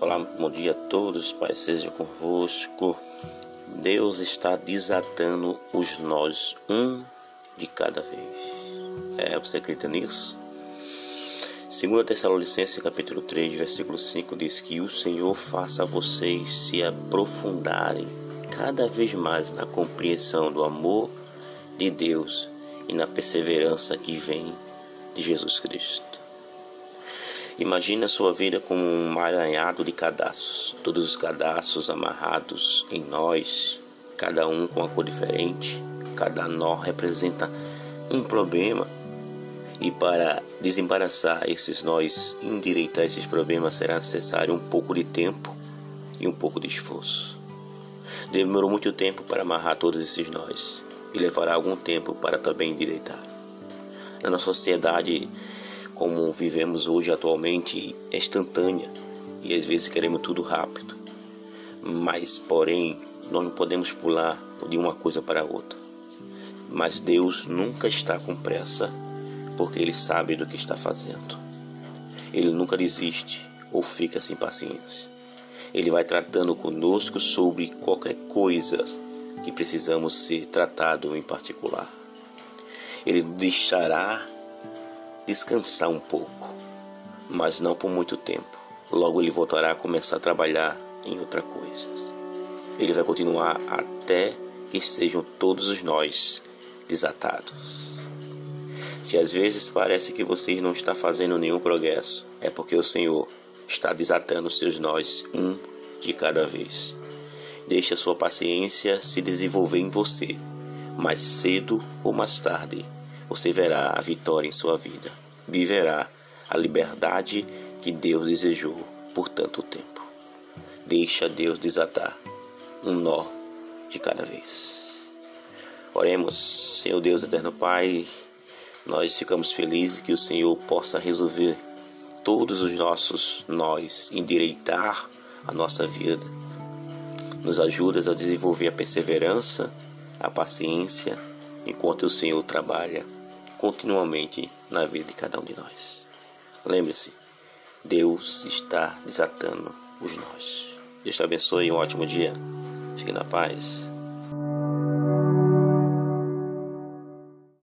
Olá, bom dia a todos, Pai seja convosco. Deus está desatando os nós, um de cada vez. É, você acredita nisso? Segundo Tessalonicenses capítulo 3, versículo 5 diz que o Senhor faça vocês se aprofundarem cada vez mais na compreensão do amor de Deus e na perseverança que vem de Jesus Cristo. Imagine a sua vida como um emaranhado de cadastros, todos os cadastros amarrados em nós, cada um com uma cor diferente, cada nó representa um problema. E para desembaraçar esses nós, endireitar esses problemas, será necessário um pouco de tempo e um pouco de esforço. Demorou muito tempo para amarrar todos esses nós e levará algum tempo para também endireitar. Na nossa sociedade, como vivemos hoje atualmente é instantânea e às vezes queremos tudo rápido. Mas, porém, nós não podemos pular de uma coisa para outra. Mas Deus nunca está com pressa, porque Ele sabe do que está fazendo. Ele nunca desiste ou fica sem paciência. Ele vai tratando conosco sobre qualquer coisa que precisamos ser tratado em particular. Ele deixará descansar um pouco, mas não por muito tempo. Logo ele voltará a começar a trabalhar em outras coisas. Ele vai continuar até que sejam todos os nós desatados. Se às vezes parece que você não está fazendo nenhum progresso, é porque o Senhor está desatando seus nós um de cada vez. Deixe a sua paciência se desenvolver em você. Mais cedo ou mais tarde, você verá a vitória em sua vida. Viverá a liberdade que Deus desejou por tanto tempo. Deixa Deus desatar um nó de cada vez. Oremos, Senhor Deus eterno Pai, nós ficamos felizes que o Senhor possa resolver todos os nossos nós, endireitar a nossa vida. Nos ajudas a desenvolver a perseverança, a paciência, enquanto o Senhor trabalha continuamente na vida de cada um de nós. Lembre-se, Deus está desatando os nós. Deus te abençoe e um ótimo dia. Fique na paz.